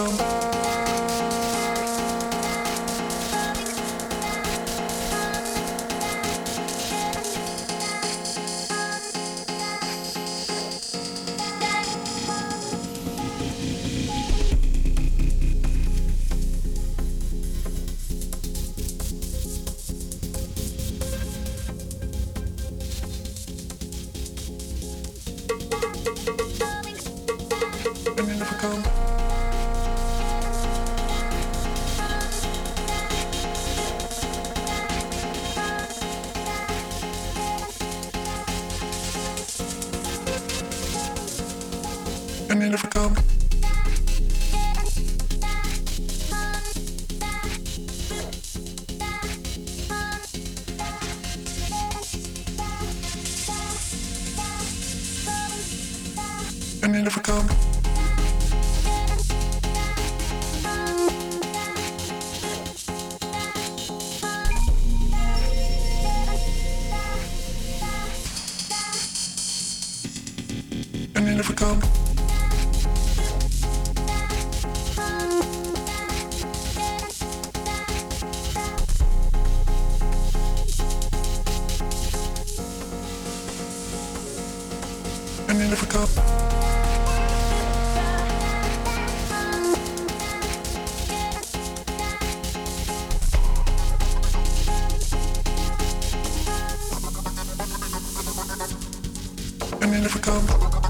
come. And never come.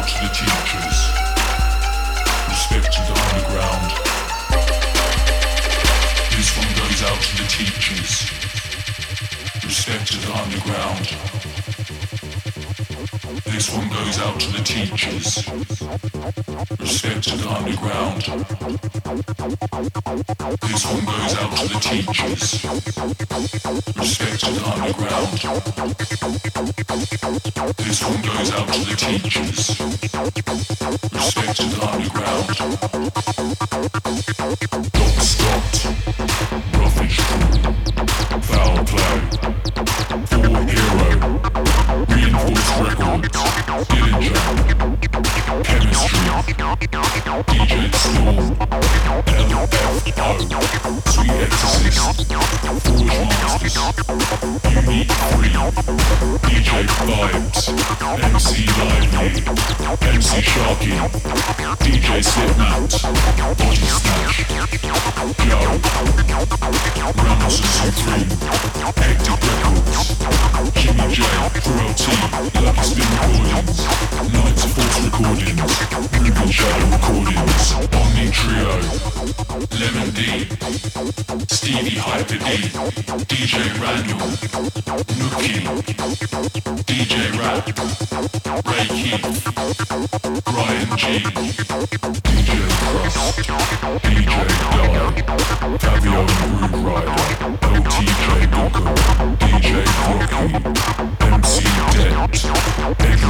Out to the teachers. Respect to the underground. This one goes out to the teachers. Respect to the underground. This one goes out to the teachers. Respect to the underground. This one goes out to the teachers. Respect to the underground. This one goes out to the teachers. Respect to the underground. Stopped. Ruffige Kru. Foul play. For hero. Reinforced records. Protein, love has been Recordings. Knite Force Recordings. Moving Shadow Recordings. Omni Trio. Lemon D. Stevie Hyper. DJ Randall. Nookie. DJ Rap. Ray Keith. G. DJ Krust. DJ Di. Fabio Rider. LTJ Bukem. DJ Rocky. MC Debt.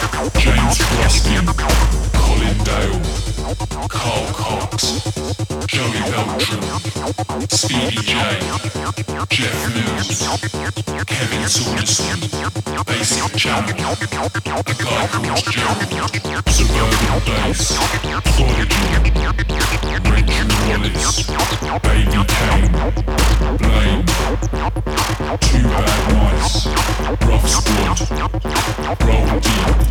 James Ruskin. Colin Dale. Carl Cox. Joey Beltram. Speedy J. Jeff Mills. Kevin Saunderson. Basic Channel. A guy called Gerald. Suburban Bass. Prodigy. Rachel Wallace. Baby Kane. Blame. Two Bad Mice. Rough Squad. Roll Deep.